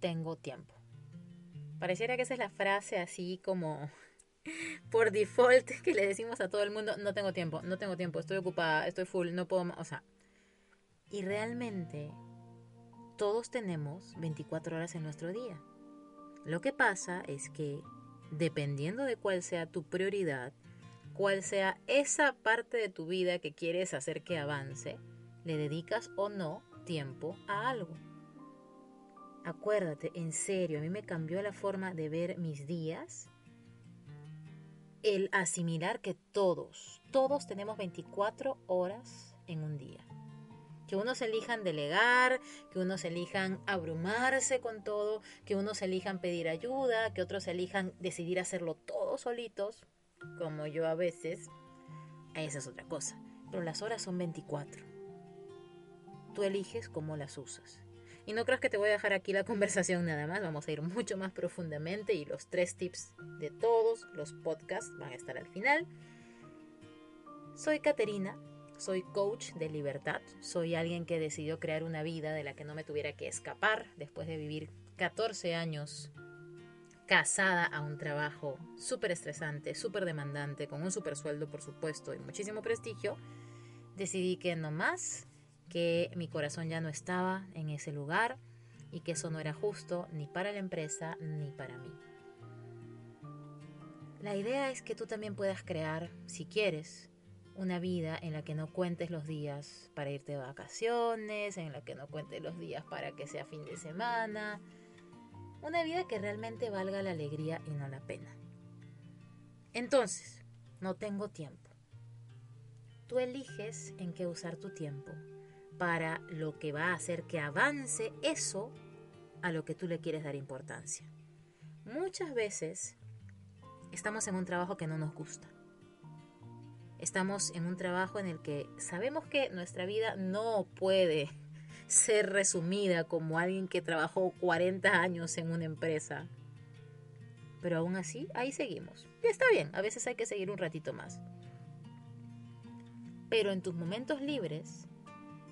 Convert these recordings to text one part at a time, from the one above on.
tengo tiempo. Pareciera que esa es la frase así como por default que le decimos a todo el mundo, no tengo tiempo, no tengo tiempo, estoy ocupada, estoy full, no puedo, o sea, y realmente todos tenemos 24 horas en nuestro día. Lo que pasa es que dependiendo de cuál sea tu prioridad, cuál sea esa parte de tu vida que quieres hacer que avance, le dedicas o no tiempo a algo. Acuérdate, en serio, a mí me cambió la forma de ver mis días el asimilar que todos, todos tenemos 24 horas en un día. Que unos elijan delegar, que unos elijan abrumarse con todo, que unos elijan pedir ayuda, que otros elijan decidir hacerlo todos solitos, como yo a veces. Esa es otra cosa. Pero las horas son 24. Tú eliges cómo las usas. Y no creas que te voy a dejar aquí la conversación nada más, vamos a ir mucho más profundamente y los tres tips de todos los podcasts van a estar al final. Soy Caterina, soy coach de libertad, soy alguien que decidió crear una vida de la que no me tuviera que escapar después de vivir 14 años casada a un trabajo súper estresante, súper demandante, con un súper sueldo por supuesto y muchísimo prestigio. Decidí que no más que mi corazón ya no estaba en ese lugar y que eso no era justo ni para la empresa ni para mí. La idea es que tú también puedas crear, si quieres, una vida en la que no cuentes los días para irte de vacaciones, en la que no cuentes los días para que sea fin de semana. Una vida que realmente valga la alegría y no la pena. Entonces, no tengo tiempo. Tú eliges en qué usar tu tiempo para lo que va a hacer que avance eso a lo que tú le quieres dar importancia. Muchas veces estamos en un trabajo que no nos gusta. Estamos en un trabajo en el que sabemos que nuestra vida no puede ser resumida como alguien que trabajó 40 años en una empresa. Pero aún así, ahí seguimos. Y está bien, a veces hay que seguir un ratito más. Pero en tus momentos libres,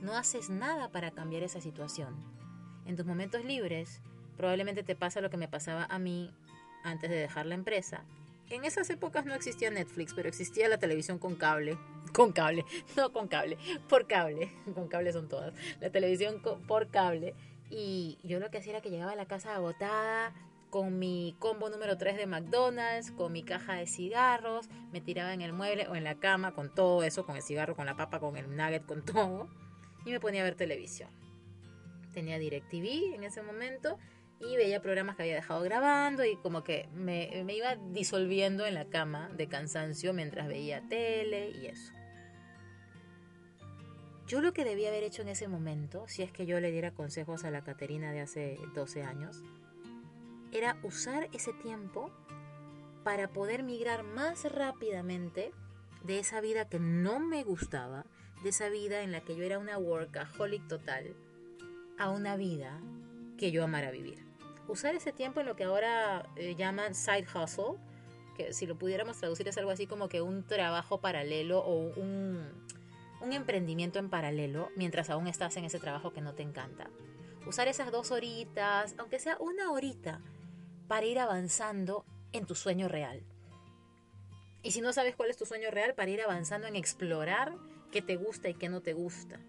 no haces nada para cambiar esa situación. En tus momentos libres, probablemente te pasa lo que me pasaba a mí antes de dejar la empresa. En esas épocas no existía Netflix, pero existía la televisión con cable. Con cable, no con cable, por cable. Con cable son todas. La televisión por cable. Y yo lo que hacía era que llegaba a la casa agotada, con mi combo número 3 de McDonald's, con mi caja de cigarros, me tiraba en el mueble o en la cama con todo eso, con el cigarro, con la papa, con el nugget, con todo y me ponía a ver televisión. Tenía DirecTV en ese momento y veía programas que había dejado grabando y como que me, iba disolviendo en la cama de cansancio mientras veía tele y eso. Yo lo que debía haber hecho en ese momento, si es que yo le diera consejos a la Caterina de hace 12 años, era usar ese tiempo para poder migrar más rápidamente de esa vida que no me gustaba, de esa vida en la que yo era una workaholic total a una vida que yo amara vivir. Usar ese tiempo en lo que ahora eh, llaman side hustle, que si lo pudiéramos traducir es algo así como que un trabajo paralelo o un, un emprendimiento en paralelo mientras aún estás en ese trabajo que no te encanta. Usar esas dos horitas, aunque sea una horita, para ir avanzando en tu sueño real. Y si no sabes cuál es tu sueño real, para ir avanzando en explorar qué te gusta y qué no te gusta.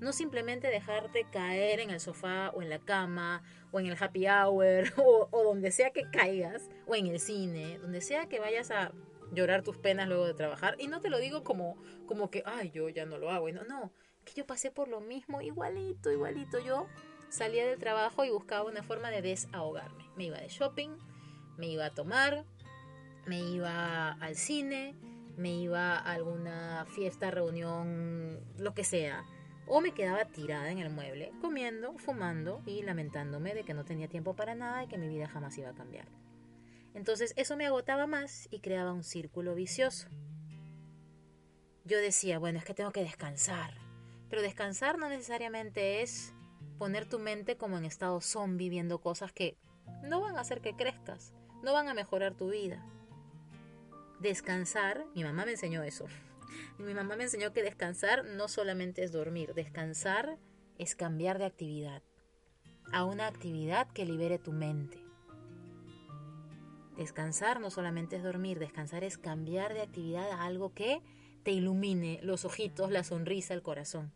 No simplemente dejarte caer en el sofá o en la cama o en el happy hour o, donde sea que caigas o en el cine, donde sea que vayas a llorar tus penas luego de trabajar. Y no te lo digo como, como que, ay, yo ya no lo hago. no, no, que yo pasé por lo mismo, igualito, igualito. Yo salía del trabajo y buscaba una forma de desahogarme. Me iba de shopping, me iba a tomar, me iba al cine, me iba a alguna fiesta, reunión, lo que sea, o me quedaba tirada en el mueble, comiendo, fumando y lamentándome de que no tenía tiempo para nada y que mi vida jamás iba a cambiar. Entonces eso me agotaba más y creaba un círculo vicioso. Yo decía, bueno, es que tengo que descansar, pero descansar no necesariamente es poner tu mente como en estado zombie viendo cosas que no van a hacer que crezcas, no van a mejorar tu vida. Descansar, mi mamá me enseñó eso. Mi mamá me enseñó que descansar no solamente es dormir, descansar es cambiar de actividad a una actividad que libere tu mente. Descansar no solamente es dormir, descansar es cambiar de actividad a algo que te ilumine los ojitos, la sonrisa, el corazón.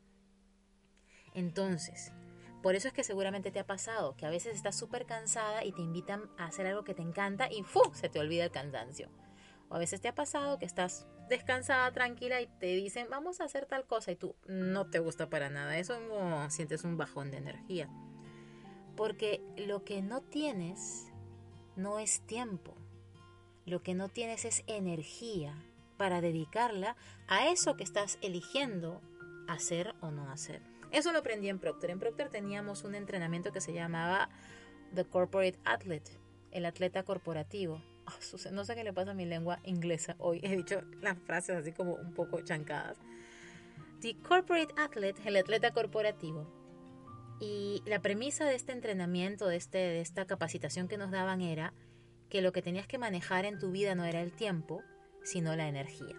Entonces, por eso es que seguramente te ha pasado que a veces estás súper cansada y te invitan a hacer algo que te encanta y ¡fu! se te olvida el cansancio. O a veces te ha pasado que estás descansada, tranquila y te dicen vamos a hacer tal cosa y tú no te gusta para nada. Eso sientes un bajón de energía. Porque lo que no tienes no es tiempo. Lo que no tienes es energía para dedicarla a eso que estás eligiendo hacer o no hacer. Eso lo aprendí en Procter. En Procter teníamos un entrenamiento que se llamaba The Corporate Athlete, el atleta corporativo. No sé qué le pasa a mi lengua inglesa hoy. He dicho las frases así como un poco chancadas. The Corporate Athlete, el atleta corporativo. Y la premisa de este entrenamiento, de, este, de esta capacitación que nos daban era que lo que tenías que manejar en tu vida no era el tiempo, sino la energía.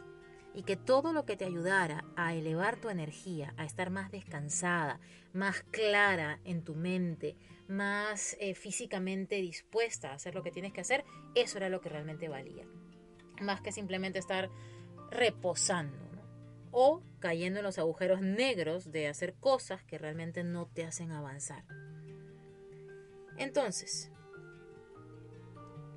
Y que todo lo que te ayudara a elevar tu energía, a estar más descansada, más clara en tu mente, más eh, físicamente dispuesta a hacer lo que tienes que hacer, eso era lo que realmente valía. Más que simplemente estar reposando o cayendo en los agujeros negros de hacer cosas que realmente no te hacen avanzar. Entonces,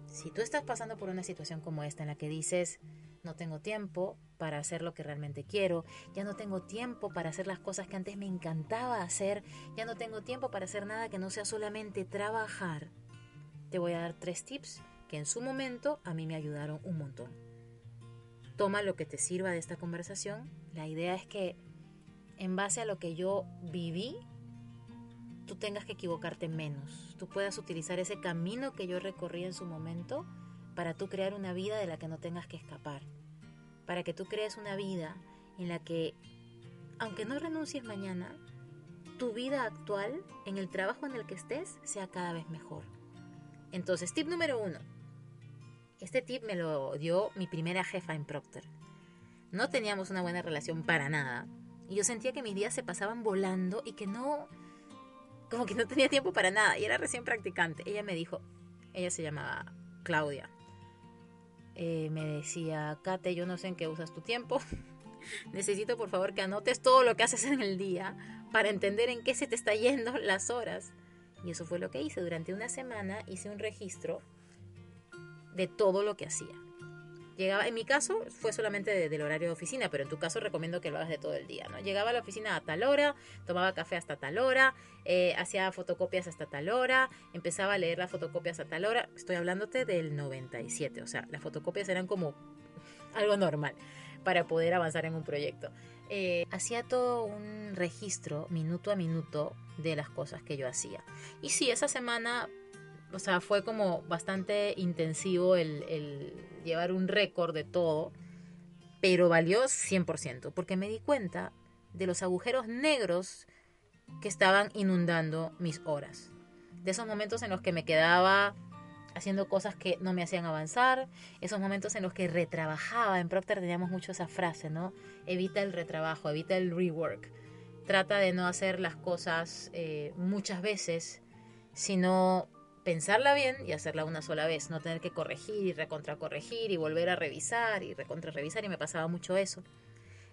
si tú estás pasando por una situación como esta en la que dices, no tengo tiempo para hacer lo que realmente quiero, ya no tengo tiempo para hacer las cosas que antes me encantaba hacer, ya no tengo tiempo para hacer nada que no sea solamente trabajar, te voy a dar tres tips que en su momento a mí me ayudaron un montón. Toma lo que te sirva de esta conversación. La idea es que en base a lo que yo viví, tú tengas que equivocarte menos, tú puedas utilizar ese camino que yo recorrí en su momento para tú crear una vida de la que no tengas que escapar, para que tú crees una vida en la que, aunque no renuncies mañana, tu vida actual, en el trabajo en el que estés, sea cada vez mejor. Entonces, tip número uno. Este tip me lo dio mi primera jefa en Procter. No teníamos una buena relación para nada. Y yo sentía que mis días se pasaban volando y que no, como que no tenía tiempo para nada y era recién practicante. Ella me dijo, ella se llamaba Claudia, eh, me decía, Kate, yo no sé en qué usas tu tiempo. Necesito por favor que anotes todo lo que haces en el día para entender en qué se te está yendo las horas. Y eso fue lo que hice. Durante una semana hice un registro de todo lo que hacía. Llegaba, en mi caso fue solamente del horario de oficina, pero en tu caso recomiendo que lo hagas de todo el día, ¿no? Llegaba a la oficina a tal hora, tomaba café hasta tal hora, eh, hacía fotocopias hasta tal hora, empezaba a leer las fotocopias a tal hora. Estoy hablándote del 97, o sea, las fotocopias eran como algo normal para poder avanzar en un proyecto. Eh, hacía todo un registro minuto a minuto de las cosas que yo hacía. Y sí, esa semana o sea, fue como bastante intensivo el, llevar un récord de todo, pero valió 100%, porque me di cuenta de los agujeros negros que estaban inundando mis horas. De esos momentos en los que me quedaba haciendo cosas que no me hacían avanzar, esos momentos en los que retrabajaba. En Procter teníamos mucho esa frase, ¿no? Evita el retrabajo, evita el rework. Trata de no hacer las cosas eh, muchas veces, sino pensarla bien y hacerla una sola vez, no tener que corregir y recontracorregir y volver a revisar y recontra-revisar y me pasaba mucho eso.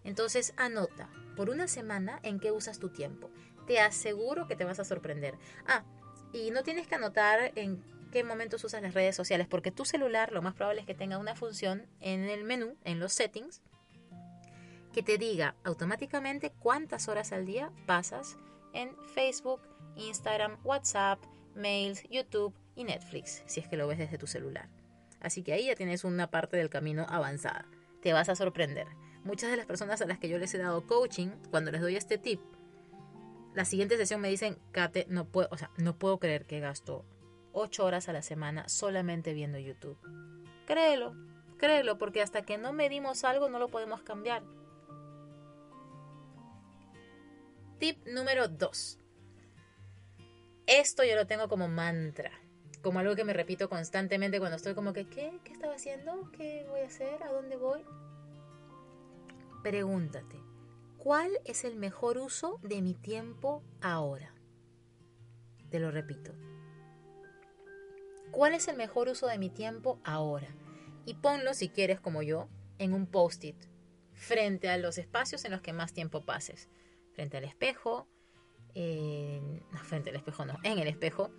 Entonces anota por una semana en qué usas tu tiempo. Te aseguro que te vas a sorprender. Ah, y no tienes que anotar en qué momentos usas las redes sociales, porque tu celular lo más probable es que tenga una función en el menú, en los settings, que te diga automáticamente cuántas horas al día pasas en Facebook, Instagram, WhatsApp, mails, YouTube y Netflix, si es que lo ves desde tu celular. Así que ahí ya tienes una parte del camino avanzada. Te vas a sorprender. Muchas de las personas a las que yo les he dado coaching, cuando les doy este tip, la siguiente sesión me dicen, Kate, no puedo, o sea, no puedo creer que gasto ocho horas a la semana solamente viendo YouTube. Créelo, créelo, porque hasta que no medimos algo no lo podemos cambiar. Tip número 2. Esto yo lo tengo como mantra, como algo que me repito constantemente cuando estoy como que, ¿qué? ¿Qué estaba haciendo? ¿Qué voy a hacer? ¿A dónde voy? Pregúntate, ¿cuál es el mejor uso de mi tiempo ahora? Te lo repito. ¿Cuál es el mejor uso de mi tiempo ahora? Y ponlo, si quieres, como yo, en un post-it, frente a los espacios en los que más tiempo pases frente al espejo, no, frente al espejo no, en el espejo,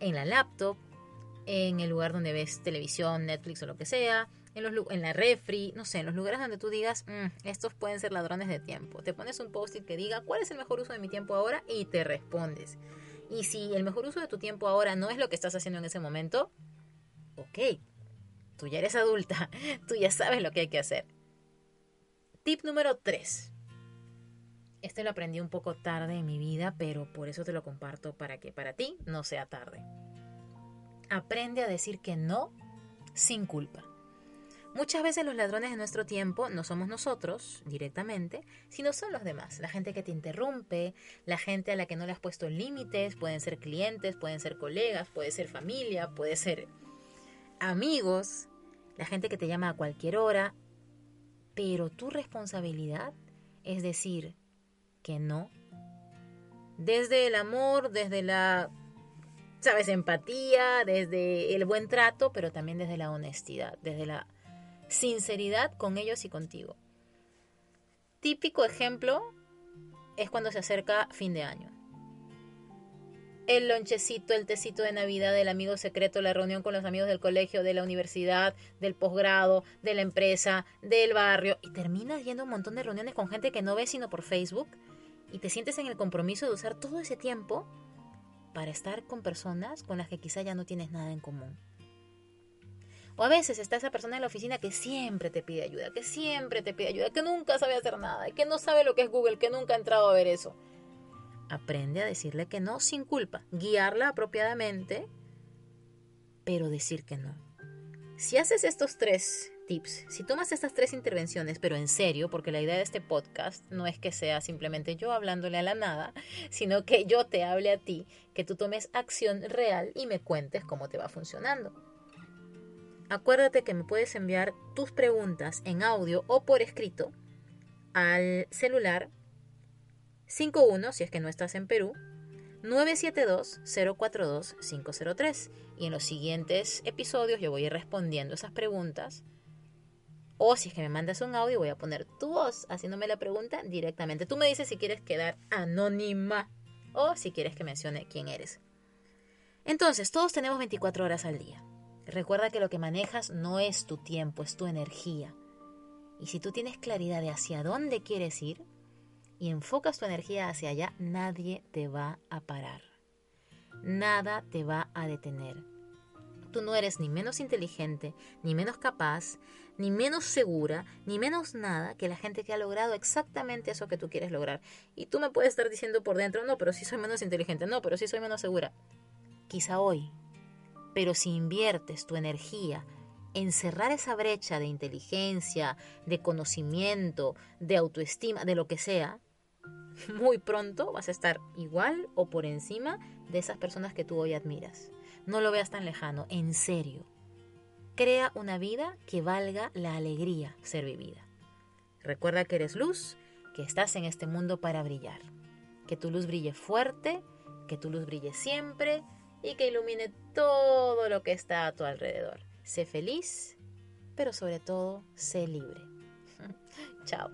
en la laptop, en el lugar donde ves televisión, Netflix o lo que sea, en, los, en la refri, no sé, en los lugares donde tú digas, mm, estos pueden ser ladrones de tiempo. Te pones un post-it que diga, ¿cuál es el mejor uso de mi tiempo ahora? Y te respondes. Y si el mejor uso de tu tiempo ahora no es lo que estás haciendo en ese momento, ok, tú ya eres adulta, tú ya sabes lo que hay que hacer. Tip número 3. Este lo aprendí un poco tarde en mi vida, pero por eso te lo comparto para que para ti no sea tarde. Aprende a decir que no sin culpa. Muchas veces los ladrones de nuestro tiempo no somos nosotros directamente, sino son los demás. La gente que te interrumpe, la gente a la que no le has puesto límites, pueden ser clientes, pueden ser colegas, puede ser familia, puede ser amigos, la gente que te llama a cualquier hora. Pero tu responsabilidad es decir, no. Desde el amor, desde la, sabes, empatía, desde el buen trato, pero también desde la honestidad, desde la sinceridad con ellos y contigo. Típico ejemplo es cuando se acerca fin de año. El lonchecito, el tecito de Navidad, el amigo secreto, la reunión con los amigos del colegio, de la universidad, del posgrado, de la empresa, del barrio. Y terminas yendo un montón de reuniones con gente que no ves sino por Facebook y te sientes en el compromiso de usar todo ese tiempo para estar con personas con las que quizá ya no tienes nada en común. O a veces está esa persona en la oficina que siempre te pide ayuda, que siempre te pide ayuda, que nunca sabe hacer nada, que no sabe lo que es Google, que nunca ha entrado a ver eso. Aprende a decirle que no sin culpa, guiarla apropiadamente, pero decir que no. Si haces estos tres tips. Si tomas estas tres intervenciones, pero en serio, porque la idea de este podcast no es que sea simplemente yo hablándole a la nada, sino que yo te hable a ti, que tú tomes acción real y me cuentes cómo te va funcionando. Acuérdate que me puedes enviar tus preguntas en audio o por escrito al celular 51 si es que no estás en Perú 972-042-503 y en los siguientes episodios yo voy a ir respondiendo esas preguntas o si es que me mandas un audio, voy a poner tu voz haciéndome la pregunta directamente. Tú me dices si quieres quedar anónima o si quieres que mencione quién eres. Entonces, todos tenemos 24 horas al día. Recuerda que lo que manejas no es tu tiempo, es tu energía. Y si tú tienes claridad de hacia dónde quieres ir y enfocas tu energía hacia allá, nadie te va a parar. Nada te va a detener. Tú no eres ni menos inteligente, ni menos capaz, ni menos segura, ni menos nada que la gente que ha logrado exactamente eso que tú quieres lograr. Y tú me puedes estar diciendo por dentro, no, pero sí soy menos inteligente, no, pero sí soy menos segura. Quizá hoy. Pero si inviertes tu energía en cerrar esa brecha de inteligencia, de conocimiento, de autoestima, de lo que sea, muy pronto vas a estar igual o por encima de esas personas que tú hoy admiras. No lo veas tan lejano, en serio. Crea una vida que valga la alegría ser vivida. Recuerda que eres luz, que estás en este mundo para brillar. Que tu luz brille fuerte, que tu luz brille siempre y que ilumine todo lo que está a tu alrededor. Sé feliz, pero sobre todo sé libre. Chao.